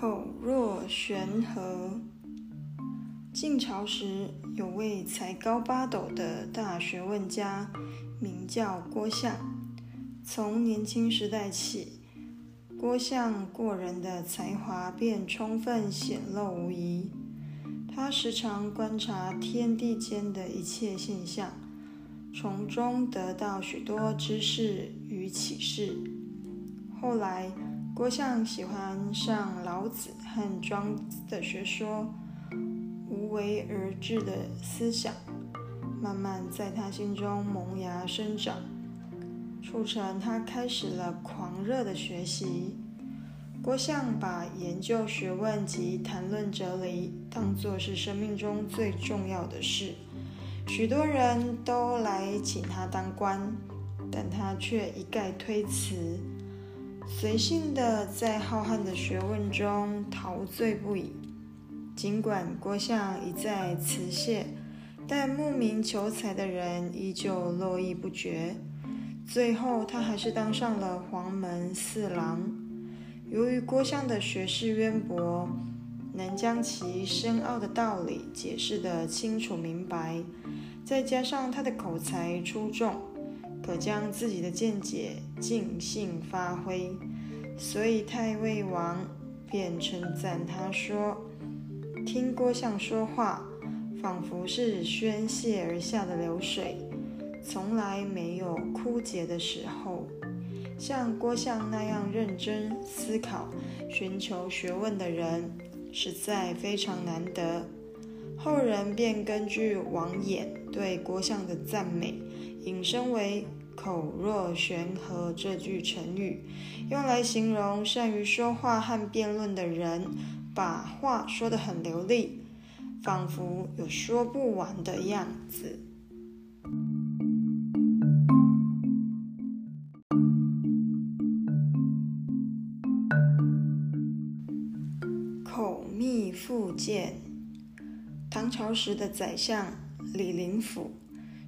口若悬河。晋朝时，有位才高八斗的大学问家，名叫郭象。从年轻时代起，郭象过人的才华便充分显露无遗。他时常观察天地间的一切现象，从中得到许多知识与启示。后来，郭象喜欢上老子和庄子的学说，无为而治的思想，慢慢在他心中萌芽生长，促成他开始了狂热的学习。郭象把研究学问及谈论哲理当作是生命中最重要的事，许多人都来请他当官，但他却一概推辞，随性的在浩瀚的学问中陶醉不已。尽管郭象一再辞谢，但慕名求才的人依旧络绎不绝。最后，他还是当上了黄门侍郎。由于郭象的学识渊博，能将其深奥的道理解释得清楚明白，再加上他的口才出众，可将自己的见解尽兴发挥，所以太尉王便称赞他说：“听郭相说话，仿佛是宣泄而下的流水，从来没有枯竭的时候。”像郭象那样认真思考、寻求学问的人，实在非常难得。后人便根据王衍对郭象的赞美，引申为“口若悬河”这句成语，用来形容善于说话和辩论的人，把话说得很流利，仿佛有说不完的样子。复见唐朝时的宰相李林甫，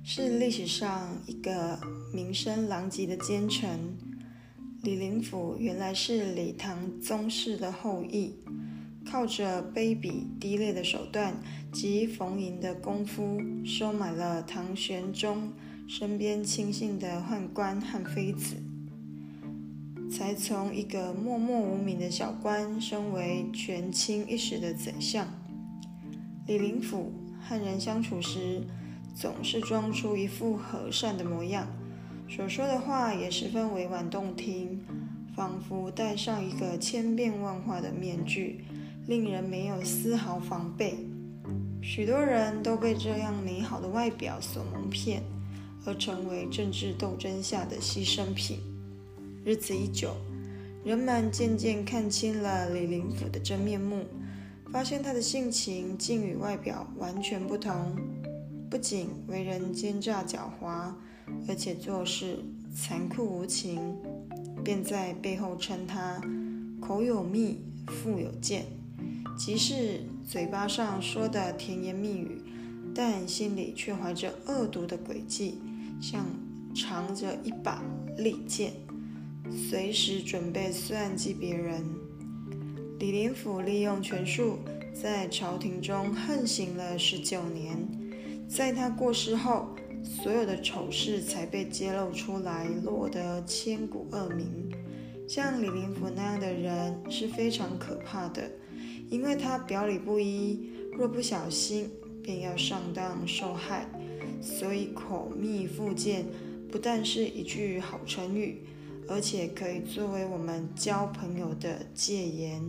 是历史上一个名声狼藉的奸臣。李林甫原来是李唐宗室的后裔，靠着卑鄙低劣的手段及逢迎的功夫，收买了唐玄宗身边亲信的宦官和妃子。才从一个默默无名的小官升为权倾一时的宰相。李林甫和人相处时，总是装出一副和善的模样，所说的话也十分委婉动听，仿佛戴上一个千变万化的面具，令人没有丝毫防备。许多人都被这样美好的外表所蒙骗，而成为政治斗争下的牺牲品。日子一久，人们渐渐看清了李林甫的真面目，发现他的性情竟与外表完全不同。不仅为人奸诈狡猾，而且做事残酷无情，便在背后称他口有蜜，腹有剑，即是嘴巴上说的甜言蜜语，但心里却怀着恶毒的诡计，像藏着一把利剑。随时准备算计别人。李林甫利用权术，在朝廷中横行了十九年。在他过世后，所有的丑事才被揭露出来，落得千古恶名。像李林甫那样的人是非常可怕的，因为他表里不一，若不小心便要上当受害。所以口蜜腹剑不但是一句好成语。而且可以作为我们交朋友的戒言。